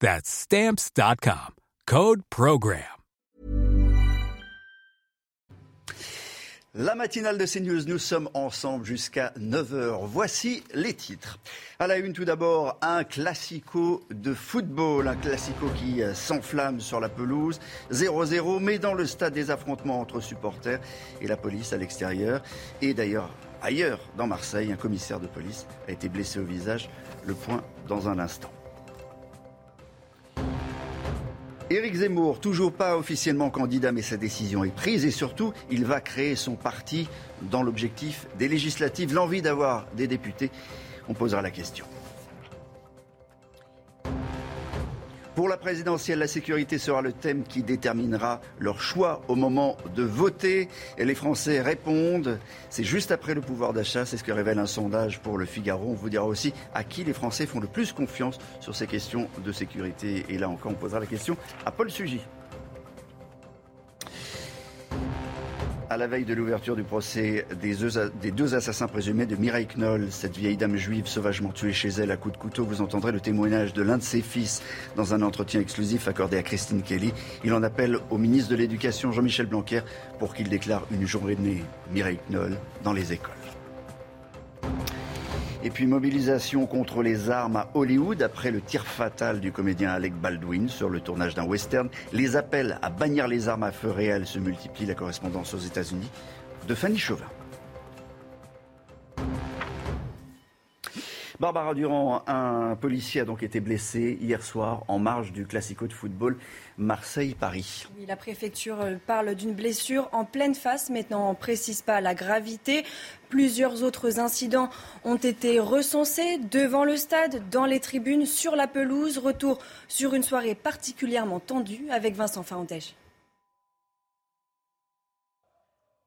That's stamps.com. Code Program. La matinale de CNews, nous sommes ensemble jusqu'à 9h. Voici les titres. À la une, tout d'abord, un classico de football. Un classico qui s'enflamme sur la pelouse. 0-0, mais dans le stade des affrontements entre supporters et la police à l'extérieur. Et d'ailleurs, ailleurs, dans Marseille, un commissaire de police a été blessé au visage. Le point dans un instant. Éric Zemmour, toujours pas officiellement candidat, mais sa décision est prise et surtout, il va créer son parti dans l'objectif des législatives, l'envie d'avoir des députés. On posera la question. Pour la présidentielle, la sécurité sera le thème qui déterminera leur choix au moment de voter. Et les Français répondent. C'est juste après le pouvoir d'achat, c'est ce que révèle un sondage pour le Figaro. On vous dira aussi à qui les Français font le plus confiance sur ces questions de sécurité. Et là encore, on posera la question à Paul Sugy. À la veille de l'ouverture du procès des deux, assassins présumés de Mireille Knoll, cette vieille dame juive sauvagement tuée chez elle à coups de couteau, vous entendrez le témoignage de l'un de ses fils dans un entretien exclusif accordé à Christine Kelly. Il en appelle au ministre de l'Éducation, Jean-Michel Blanquer, pour qu'il déclare une journée Mireille Knoll dans les écoles. Et puis mobilisation contre les armes à Hollywood après le tir fatal du comédien Alec Baldwin sur le tournage d'un western. Les appels à bannir les armes à feu réel se multiplient. La correspondance aux États-Unis de Fanny Chauvin. Barbara Durand, un policier a donc été blessé hier soir en marge du classico de football Marseille-Paris. Oui, la préfecture euh, parle d'une blessure en pleine face, mais n'en précise pas la gravité. Plusieurs autres incidents ont été recensés devant le stade, dans les tribunes, sur la pelouse. Retour sur une soirée particulièrement tendue avec Vincent Faantèche.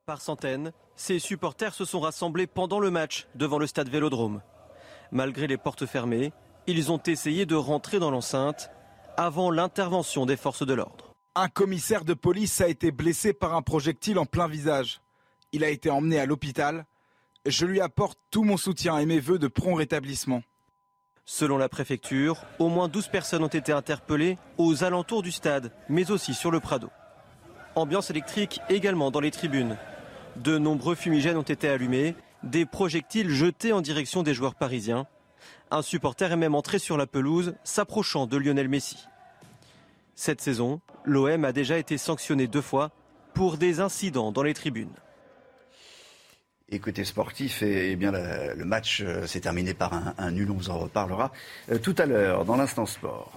Par centaines, ces supporters se sont rassemblés pendant le match devant le stade Vélodrome. Malgré les portes fermées, ils ont essayé de rentrer dans l'enceinte avant l'intervention des forces de l'ordre. Un commissaire de police a été blessé par un projectile en plein visage. Il a été emmené à l'hôpital. Je lui apporte tout mon soutien et mes voeux de prompt rétablissement. Selon la préfecture, au moins 12 personnes ont été interpellées aux alentours du stade, mais aussi sur le Prado. Ambiance électrique également dans les tribunes. De nombreux fumigènes ont été allumés des projectiles jetés en direction des joueurs parisiens. Un supporter est même entré sur la pelouse, s'approchant de Lionel Messi. Cette saison, l'OM a déjà été sanctionné deux fois pour des incidents dans les tribunes. Écoutez, sportif, et, bien le, match euh, s'est terminé par un, un, nul, on vous en reparlera euh, tout à l'heure dans l'instant sport.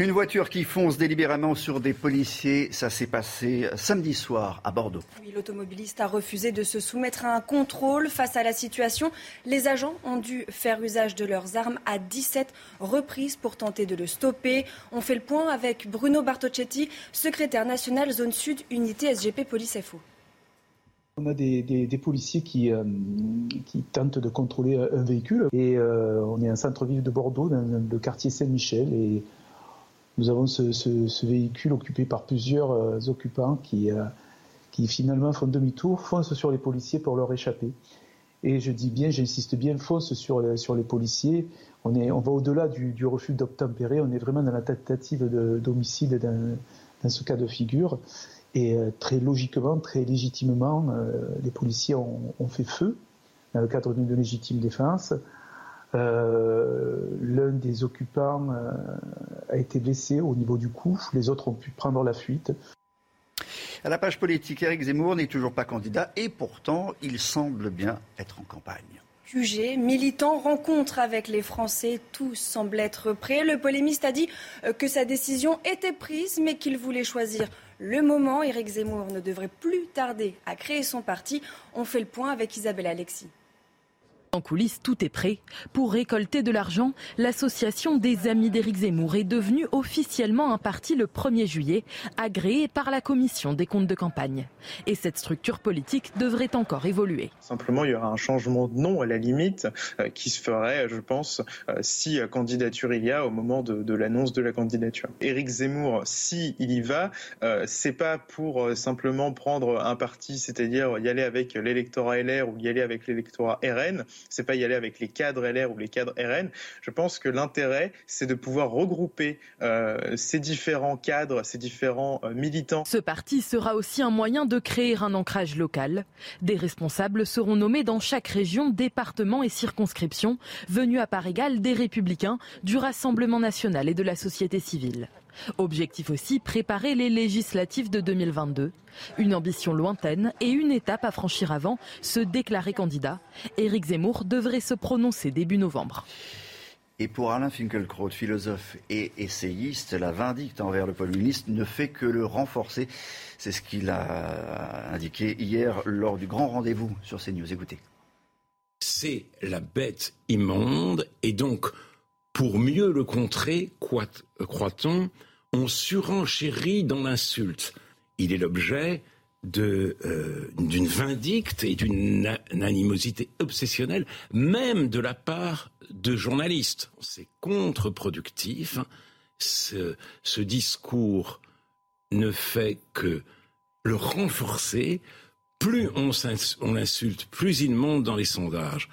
Une voiture qui fonce délibérément sur des policiers, ça s'est passé samedi soir à Bordeaux. Oui, l'automobiliste a refusé de se soumettre à un contrôle face à la situation. Les agents ont dû faire usage de leurs armes à 17 reprises pour tenter de le stopper. On fait le point avec Bruno Bartocchetti, secrétaire national zone sud unité SGP Police FO. On a des, policiers qui, euh, qui, tentent de contrôler un véhicule et euh, on est un centre-ville de Bordeaux, dans le quartier Saint-Michel et nous avons ce, véhicule occupé par plusieurs euh, occupants qui, euh, qui finalement font demi-tour, foncent sur les policiers pour leur échapper. Et je dis bien, j'insiste bien, foncent sur les, policiers. On, va au-delà du, refus d'obtempérer, on est vraiment dans la tentative d'homicide dans, ce cas de figure. Et euh, très logiquement, très légitimement, les policiers ont, fait feu dans le cadre d'une légitime défense. Euh, l'un des occupants euh, a été blessé au niveau du cou, les autres ont pu prendre la fuite. À la page politique, Éric Zemmour n'est toujours pas candidat et pourtant, il semble bien être en campagne. QG, militant, rencontre avec les Français, tous semblent être prêts. Le polémiste a dit euh, que sa décision était prise, mais qu'il voulait choisir le moment. Éric Zemmour ne devrait plus tarder à créer son parti. On fait le point avec Isabelle Alexis. En coulisses, tout est prêt. Pour récolter de l'argent, l'association des Amis d'Éric Zemmour est devenue officiellement un parti le 1er juillet, agréé par la commission des comptes de campagne. Et cette structure politique devrait encore évoluer. Simplement, il y aura un changement de nom à la limite euh, qui se ferait, je pense, euh, si candidature il y a au moment de, l'annonce de la candidature. Éric Zemmour, si il y va, euh, c'est pas pour simplement prendre un parti, c'est-à-dire y aller avec l'électorat LR ou y aller avec l'électorat RN c'est pas y aller avec les cadres LR ou les cadres RN. Je pense que l'intérêt, c'est de pouvoir regrouper euh, ces différents cadres, ces différents euh, militants. Ce parti sera aussi un moyen de créer un ancrage local. Des responsables seront nommés dans chaque région, département et circonscription, venus à part égale des républicains, du Rassemblement national et de la société civile. Objectif aussi, préparer les législatives de 2022. Une ambition lointaine et une étape à franchir avant, se déclarer candidat. Éric Zemmour devrait se prononcer début novembre. Et pour Alain Finkielkraut, philosophe et essayiste, la vindicte envers le communiste ne fait que le renforcer. C'est ce qu'il a indiqué hier lors du grand rendez-vous sur CNews. Écoutez. C'est la bête immonde et donc pour mieux le contrer, croit-on, on surenchérit dans l'insulte. Il est l'objet euh, d'une vindicte et d'une animosité obsessionnelle, même de la part de journalistes. C'est contre-productif. Ce, ce discours ne fait que le renforcer. Plus on, on l'insulte, plus il monte dans les sondages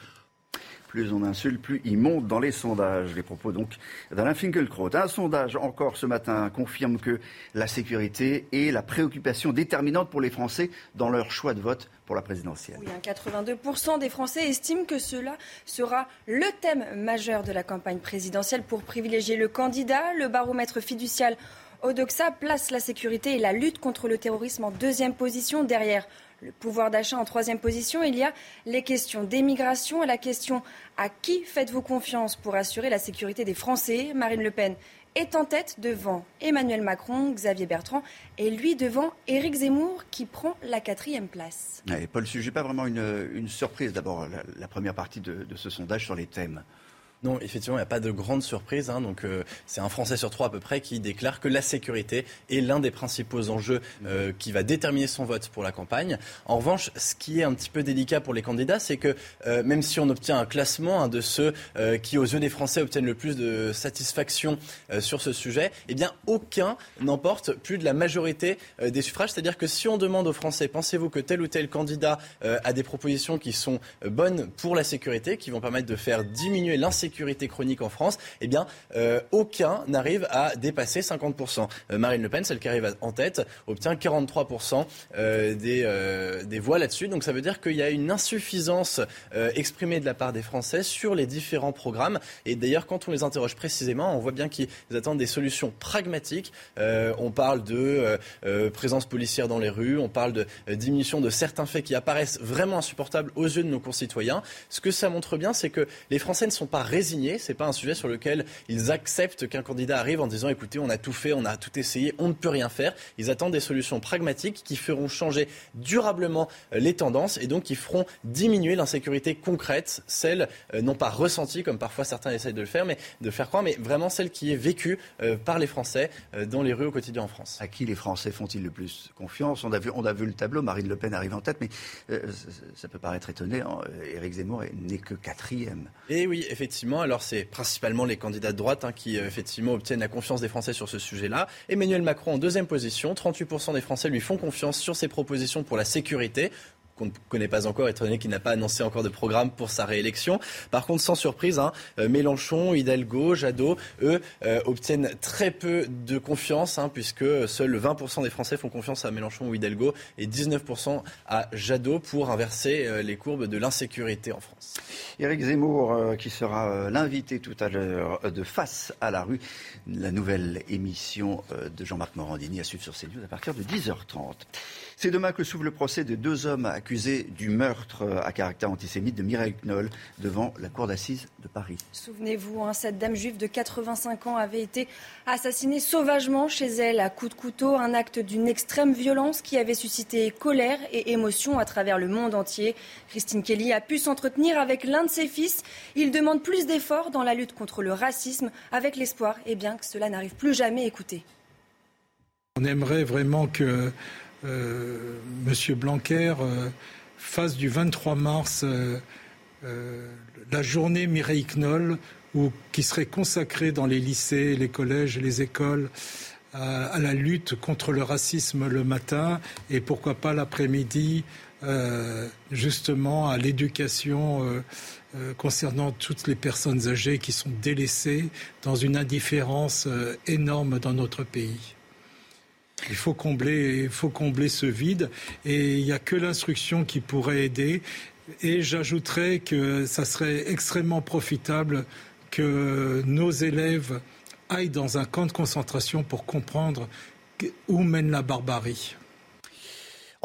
plus on insulte, plus il monte dans les sondages. Les propos donc d'Alain Finkielkraut. Un sondage encore ce matin confirme que la sécurité est la préoccupation déterminante pour les Français dans leur choix de vote pour la présidentielle. Oui, 82% des Français estiment que cela sera le thème majeur de la campagne présidentielle pour privilégier le candidat. Le baromètre fiducial Odoxa place la sécurité et la lutte contre le terrorisme en deuxième position derrière le pouvoir d'achat en troisième position. Il y a les questions d'émigration et la question à qui faites-vous confiance pour assurer la sécurité des Français? Marine Le Pen est en tête devant Emmanuel Macron, Xavier Bertrand et lui devant Éric Zemmour qui prend la quatrième place. Paul, ce n'est pas vraiment une, surprise d'abord la, première partie de ce sondage sur les thèmes. Non, effectivement, il n'y a pas de grande surprise. Hein, donc, euh, c'est un Français sur trois à peu près qui déclare que la sécurité est l'un des principaux enjeux euh, qui va déterminer son vote pour la campagne. En revanche, ce qui est un petit peu délicat pour les candidats, c'est que euh, même si on obtient un classement hein, de ceux qui, aux yeux des Français, obtiennent le plus de satisfaction sur ce sujet, eh bien, aucun n'emporte plus de la majorité des suffrages. C'est-à-dire que si on demande aux Français, pensez-vous que tel ou tel candidat a des propositions qui sont bonnes pour la sécurité, qui vont permettre de faire diminuer l'insécurité chronique en France, eh bien, euh, aucun n'arrive à dépasser 50%. Euh, Marine Le Pen, celle qui arrive en tête, obtient 43% euh, des, des voix là-dessus. Donc ça veut dire qu'il y a une insuffisance exprimée de la part des Français sur les différents programmes. Et d'ailleurs, quand on les interroge précisément, on voit bien qu'ils attendent des solutions pragmatiques. on parle de présence policière dans les rues, on parle de diminution de certains faits qui apparaissent vraiment insupportables aux yeux de nos concitoyens. Ce que ça montre bien, c'est que les Français ne sont pas résignés. C'est pas un sujet sur lequel ils acceptent qu'un candidat arrive en disant écoutez, on a tout fait, on a tout essayé, on ne peut rien faire. Ils attendent des solutions pragmatiques qui feront changer durablement euh, les tendances et donc qui feront diminuer l'insécurité concrète, celle euh, non pas ressentie comme parfois certains essayent de le faire, mais de faire croire, mais vraiment celle qui est vécue euh, par les Français dans les rues au quotidien en France. À qui les Français font-ils le plus confiance? On a, vu, on a vu le tableau, Marine Le Pen arrive en tête, mais ça peut paraître étonnant. Éric Zemmour n'est que quatrième. Et oui, effectivement. Alors c'est principalement les candidats de droite hein, qui euh, effectivement obtiennent la confiance des Français sur ce sujet-là. Emmanuel Macron en deuxième position, 38% des Français lui font confiance sur ses propositions pour la sécurité qu'on ne connaît pas encore, étant donné qu'il n'a pas annoncé encore de programme pour sa réélection. Par contre, sans surprise, hein, euh, Mélenchon, Hidalgo, Jadot, eux, euh, obtiennent très peu de confiance, hein, puisque seuls 20% des Français font confiance à Mélenchon ou Hidalgo et 19% à Jadot pour inverser euh, les courbes de l'insécurité en France. Éric Zemmour, qui sera l'invité tout à l'heure de Face à la rue, la nouvelle émission de Jean-Marc Morandini à suivre sur CNews à partir de 10h30. C'est demain que s'ouvre le procès de deux hommes accusés du meurtre à caractère antisémite de Mireille Knoll devant la cour d'assises de Paris. Souvenez-vous, hein, cette dame juive de 85 ans avait été assassinée sauvagement chez elle à coups de couteau, un acte d'une extrême violence qui avait suscité colère et émotion à travers le monde entier. Christine Kelly a pu s'entretenir avec l'un de ses fils. Il demande plus d'efforts dans la lutte contre le racisme avec l'espoir eh bien, que cela n'arrive plus jamais. Écoutez. On aimerait vraiment que euh, M. Blanquer euh, fasse du 23 mars euh, la journée Mireille Knoll, qui serait consacrée dans les lycées, les collèges, les écoles à, la lutte contre le racisme le matin et pourquoi pas l'après-midi justement à l'éducation concernant toutes les personnes âgées qui sont délaissées dans une indifférence énorme dans notre pays. Il faut combler, combler ce vide et il n'y a que l'instruction qui pourrait aider. Et j'ajouterais que ça serait extrêmement profitable que nos élèves aillent dans un camp de concentration pour comprendre où mène la barbarie.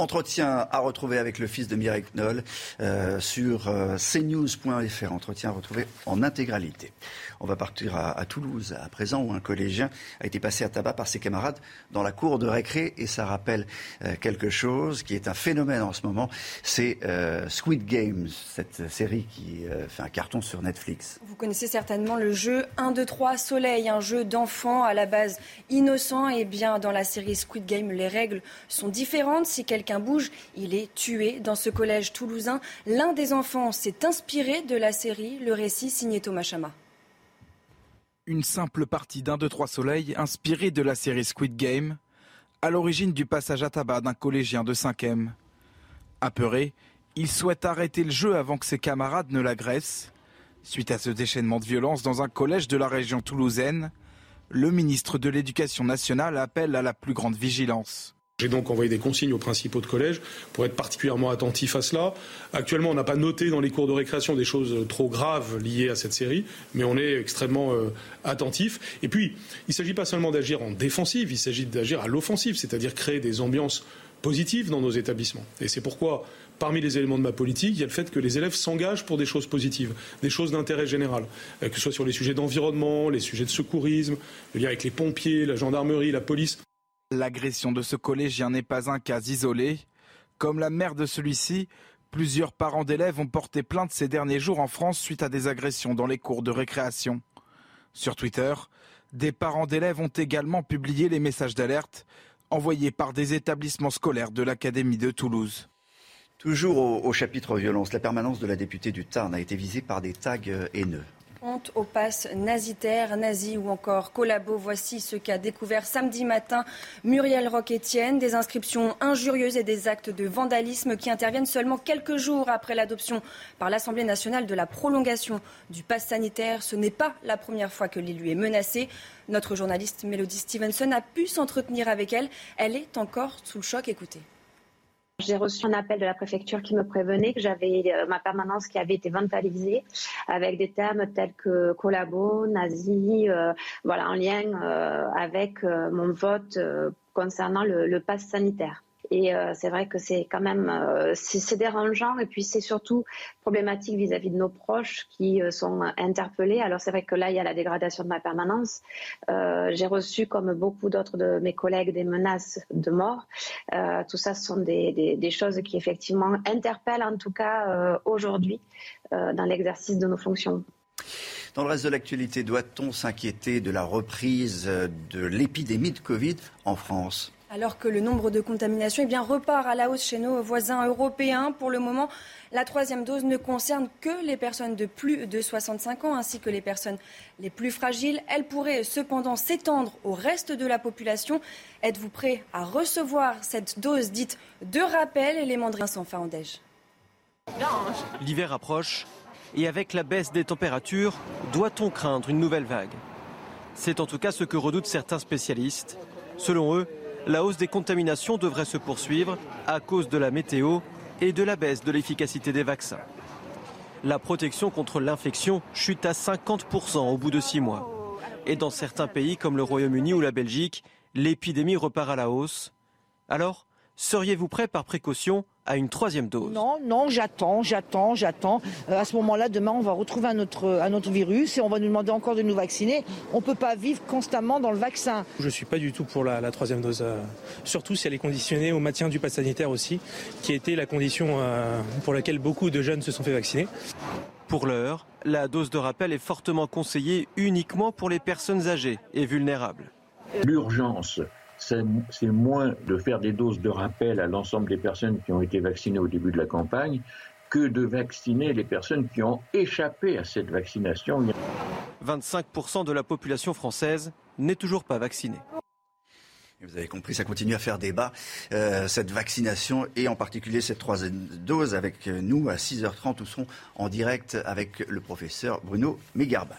Entretien à retrouver avec le fils de Mireille Knoll euh, sur euh, cnews.fr. Entretien à retrouver en intégralité. On va partir à, Toulouse à présent où un collégien a été passé à tabac par ses camarades dans la cour de récré et ça rappelle euh, quelque chose qui est un phénomène en ce moment. C'est Squid Games, cette série qui fait un carton sur Netflix. Vous connaissez certainement le jeu 1, 2, 3 Soleil, un jeu d'enfant à la base innocent. Et bien dans la série Squid Game, les règles sont différentes. Si quelqu'un bouge, il est tué. Dans ce collège toulousain, l'un des enfants s'est inspiré de la série. Le récit signé Thomas Chama. Une simple partie d'un 2-3 soleil inspirée de la série Squid Game, à l'origine du passage à tabac d'un collégien de 5e. Apeuré, il souhaite arrêter le jeu avant que ses camarades ne l'agressent. Suite à ce déchaînement de violence dans un collège de la région toulousaine, le ministre de l'Éducation nationale appelle à la plus grande vigilance. J'ai donc envoyé des consignes aux principaux de collège pour être particulièrement attentif à cela. Actuellement, on n'a pas noté dans les cours de récréation des choses trop graves liées à cette série, mais on est extrêmement euh, attentif. Et puis, il ne s'agit pas seulement d'agir en défensive, il s'agit d'agir à l'offensive, c'est-à-dire créer des ambiances positives dans nos établissements. Et c'est pourquoi, parmi les éléments de ma politique, il y a le fait que les élèves s'engagent pour des choses positives, des choses d'intérêt général, euh, que ce soit sur les sujets d'environnement, les sujets de secourisme, le lien avec les pompiers, la gendarmerie, la police. L'agression de ce collégien n'est pas un cas isolé. Comme la mère de celui-ci, plusieurs parents d'élèves ont porté plainte ces derniers jours en France suite à des agressions dans les cours de récréation. Sur Twitter, des parents d'élèves ont également publié les messages d'alerte envoyés par des établissements scolaires de l'Académie de Toulouse. Toujours au, chapitre violence, la permanence de la députée du Tarn a été visée par des tags haineux honte au pass nazitaire, nazi ou encore collabo. Voici ce qu'a découvert samedi matin Muriel Roch-Étienne. Des inscriptions injurieuses et des actes de vandalisme qui interviennent seulement quelques jours après l'adoption par l'Assemblée nationale de la prolongation du pass sanitaire. Ce n'est pas la première fois que l'élu est menacé. Notre journaliste Melody Stevenson a pu s'entretenir avec elle. Elle est encore sous le choc. Écoutez. J'ai reçu un appel de la préfecture qui me prévenait que j'avais euh, ma permanence qui avait été vandalisée avec des termes tels que collabo, nazi, euh, voilà, en lien euh, avec mon vote concernant le, le pass sanitaire. Et euh, c'est vrai que c'est quand même euh, c'est dérangeant et puis c'est surtout problématique vis-à-vis de nos proches qui euh, sont interpellés. Alors c'est vrai que là il y a la dégradation de ma permanence. J'ai reçu comme beaucoup d'autres de mes collègues des menaces de mort. tout ça ce sont des, des, des, choses qui effectivement interpellent en tout cas aujourd'hui dans l'exercice de nos fonctions. Dans le reste de l'actualité, doit-on s'inquiéter de la reprise de l'épidémie de Covid en France? Alors que le nombre de contaminations eh repart à la hausse chez nos voisins européens, pour le moment, la troisième dose ne concerne que les personnes de plus de 65 ans ainsi que les personnes les plus fragiles. Elle pourrait cependant s'étendre au reste de la population. Êtes-vous prêt à recevoir cette dose dite de rappel? Élément de Vincent Faandège. L'hiver approche et avec la baisse des températures, doit-on craindre une nouvelle vague? C'est en tout cas ce que redoutent certains spécialistes. Selon eux, la hausse des contaminations devrait se poursuivre à cause de la météo et de la baisse de l'efficacité des vaccins. La protection contre l'infection chute à 50% au bout de six mois. Et dans certains pays comme le Royaume-Uni ou la Belgique, l'épidémie repart à la hausse. Alors, seriez-vous prêt par précaution à une troisième dose? Non, non, j'attends, j'attends, j'attends. Euh, à ce moment-là, demain, on va retrouver un autre, un autre virus et on va nous demander encore de nous vacciner. On ne peut pas vivre constamment dans le vaccin. Je ne suis pas du tout pour la, troisième dose, euh, surtout si elle est conditionnée au maintien du pass sanitaire aussi, qui a été la condition euh, pour laquelle beaucoup de jeunes se sont fait vacciner. Pour l'heure, la dose de rappel est fortement conseillée uniquement pour les personnes âgées et vulnérables. L'urgence c'est moins de faire des doses de rappel à l'ensemble des personnes qui ont été vaccinées au début de la campagne que de vacciner les personnes qui ont échappé à cette vaccination. 25% de la population française n'est toujours pas vaccinée. Vous avez compris, ça continue à faire débat, euh, cette vaccination et en particulier cette troisième dose avec nous à 6h30 où serons en direct avec le professeur Bruno Megarban.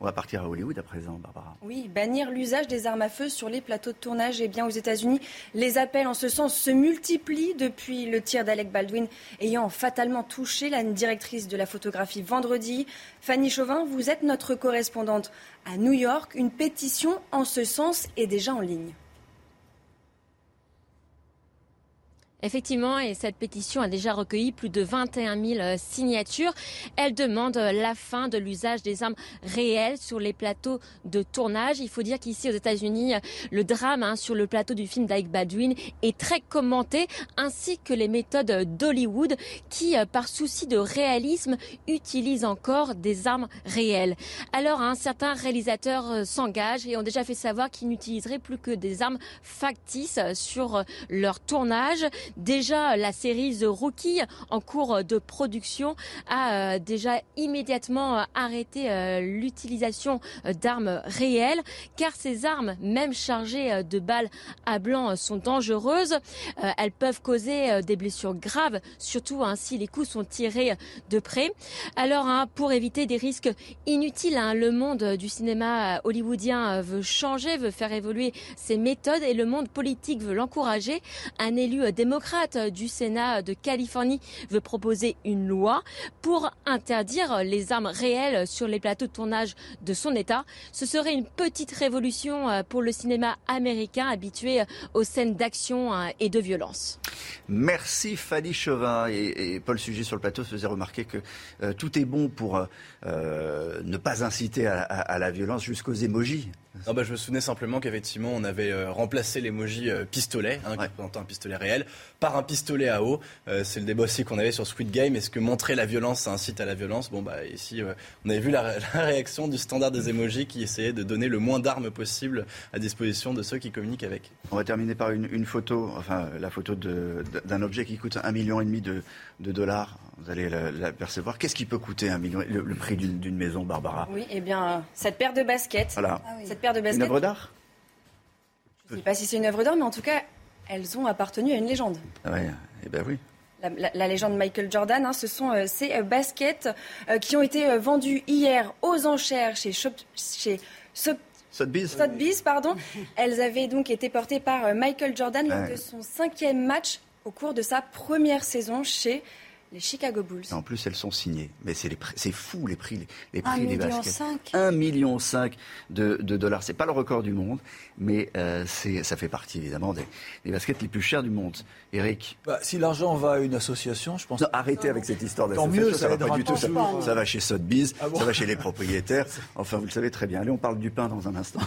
On va partir à Hollywood à présent, Barbara. Oui, bannir l'usage des armes à feu sur les plateaux de tournage. Eh bien, aux États-Unis, les appels en ce sens se multiplient depuis le tir d'Alec Baldwin ayant fatalement touché la directrice de la photographie vendredi. Fanny Chauvin, vous êtes notre correspondante à New York. Une pétition en ce sens est déjà en ligne. Effectivement, et cette pétition a déjà recueilli plus de 21 000 euh, signatures. Elle demande euh, la fin de l'usage des armes réelles sur les plateaux de tournage. Il faut dire qu'ici aux États-Unis, euh, le drame hein, sur le plateau du film d'Ike Baldwin est très commenté, ainsi que les méthodes d'Hollywood qui, par souci de réalisme, utilisent encore des armes réelles. Alors, un certain réalisateur s'engage et ont déjà fait savoir qu'ils n'utiliseraient plus que des armes factices sur leur tournage. Déjà, la série The Rookie, en cours de production, a euh, déjà immédiatement euh, arrêté euh, l'utilisation d'armes réelles, car ces armes, même chargées de balles à blanc, sont dangereuses. Elles peuvent causer des blessures graves, surtout hein, si les coups sont tirés de près. Alors, hein, pour éviter des risques inutiles, hein, le monde du cinéma hollywoodien veut changer, veut faire évoluer ses méthodes et le monde politique veut l'encourager. Un élu démocratique démocrate du Sénat de Californie veut proposer une loi pour interdire les armes réelles sur les plateaux de tournage de son État. Ce serait une petite révolution euh, pour le cinéma américain habitué aux scènes d'action euh, et de violence. Merci Fanny Chauvin et, Paul Sujet sur le plateau faisait remarquer que euh, tout est bon pour ne pas inciter à, la violence jusqu'aux émojis. Bah, je me souvenais simplement qu'effectivement on avait remplacé l'emoji pistolet, hein, qui représente un pistolet réel, par un pistolet à eau. Euh, c'est le débat aussi qu'on avait sur Squid Game. Est-ce que montrer la violence, ça incite à la violence? Bon, bah ici, euh, on avait vu la, réaction du standard des emojis qui essayait de donner le moins d'armes possible à disposition de ceux qui communiquent avec. On va terminer par une, photo, enfin la photo d'un objet qui coûte un million et demi de, dollars. Vous allez l'apercevoir. Qu'est-ce qui peut coûter un million, le, prix d'une maison, Barbara? Oui, eh bien, cette paire de baskets. Voilà. Ah cette paire de baskets. Une œuvre d'art? Je ne sais pas si c'est une œuvre d'art, mais en tout cas, elles ont appartenu à une légende. Ah oui, eh ben oui. La, légende Michael Jordan, hein, ce sont euh, ces euh, baskets euh, qui ont été vendues hier aux enchères chez, Shop, chez Sotheby's. pardon. Elles avaient donc été portées par Michael Jordan lors de son cinquième match au cours de sa première saison chez les Chicago Bulls. en plus, elles sont signées. Mais c'est, fou les prix, les, prix des baskets. 1,5 million de, de dollars. C'est pas le record du monde, mais euh, ça fait partie évidemment des, baskets les plus chères du monde. Eric bah, Si l'argent va à une association, je pense. Non, arrêtez avec cette histoire d'association. Mieux, ça, va pas du tout. Ça, va chez Sotheby's, ah ça va chez les propriétaires. Enfin, vous le savez très bien. Allez, on parle du pain dans un instant.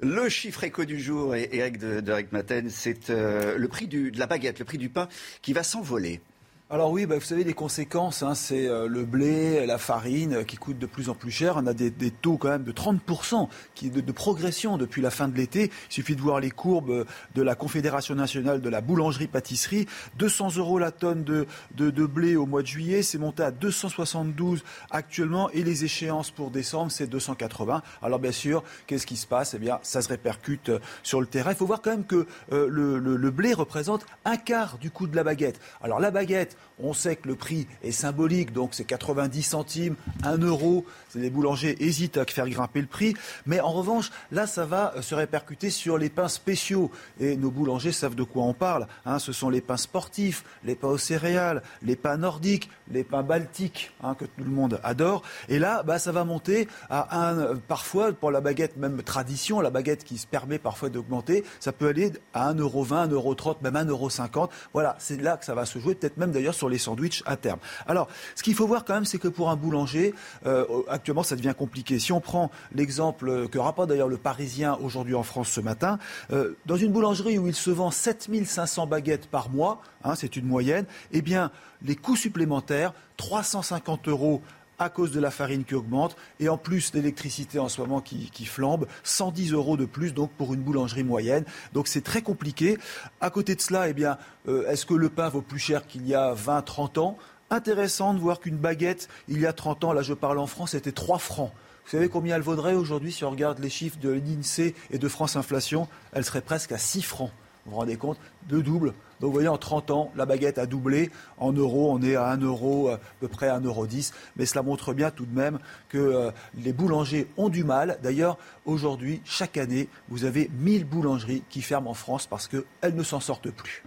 Le chiffre éco du jour, Eric de, de Maten, c'est euh, le prix de la baguette, le prix du pain qui va s'envoler. Alors oui, bah, vous savez, les conséquences, hein, c'est euh, le blé, la farine euh, qui coûtent de plus en plus cher. On a des, taux quand même de 30% qui, de, progression depuis la fin de l'été. Il suffit de voir les courbes euh, de la Confédération nationale de la boulangerie-pâtisserie. 200 euros la tonne de, de, blé au mois de juillet, c'est monté à 272 actuellement et les échéances pour décembre, c'est 280. Alors bien sûr, qu'est-ce qui se passe? Eh bien, ça se répercute sur le terrain. Il faut voir quand même que le, le blé représente un quart du coût de la baguette. Alors la baguette, on sait que le prix est symbolique, donc c'est 90 centimes, 1 euro. Les boulangers hésitent à faire grimper le prix. Mais en revanche, là, ça va se répercuter sur les pains spéciaux. Et nos boulangers savent de quoi on parle. Hein. Ce sont les pains sportifs, les pains aux céréales, les pains nordiques, les pains baltiques, hein, que tout le monde adore. Et là, bah, ça va monter à un, parfois, pour la baguette même tradition, la baguette qui se permet parfois d'augmenter, ça peut aller à 1,20€, 1,30€, même 1,50€. Voilà, c'est là que ça va se jouer, peut-être même d'ailleurs sur les sandwichs à terme. Alors, ce qu'il faut voir quand même, c'est que pour un boulanger, euh, actuellement, ça devient compliqué. Si on prend l'exemple que rapporte d'ailleurs le Parisien aujourd'hui en France ce matin, euh, dans une boulangerie où il se vend 7500 baguettes par mois, hein, c'est une moyenne, eh bien, les coûts supplémentaires, 350 euros à cause de la farine qui augmente et en plus l'électricité en ce moment qui, flambe, 110 euros de plus donc pour une boulangerie moyenne. Donc c'est très compliqué. À côté de cela, eh bien, euh, est-ce que le pain vaut plus cher qu'il y a 20, 30 ans? Intéressant de voir qu'une baguette, il y a 30 ans, là je parle en France, c'était 3 francs. Vous savez combien elle vaudrait aujourd'hui si on regarde les chiffres de l'INSEE et de France Inflation? Elle serait presque à 6 francs. Vous vous rendez compte Deux doubles. Donc vous voyez, en 30 ans, la baguette a doublé. En euros, on est à 1 euro, à peu près 1,10 euro. Mais cela montre bien tout de même que euh, les boulangers ont du mal. D'ailleurs, aujourd'hui, chaque année, vous avez 1000 boulangeries qui ferment en France parce qu'elles ne s'en sortent plus.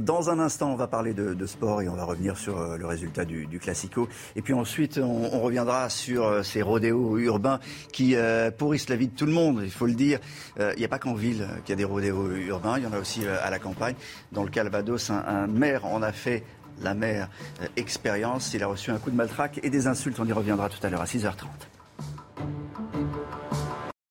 Dans un instant, on va parler de, sport et on va revenir sur euh, le résultat du, Classico. Et puis ensuite, on, reviendra sur euh, ces rodéos urbains qui euh, pourrissent la vie de tout le monde, il faut le dire. Il n'y a pas qu'en ville qu'il y a des rodéos urbains, il y en a aussi à la campagne. Dans le Calvados, un, maire en a fait la maire expérience. Il a reçu un coup de maltraque et des insultes. On y reviendra tout à l'heure à 6h30.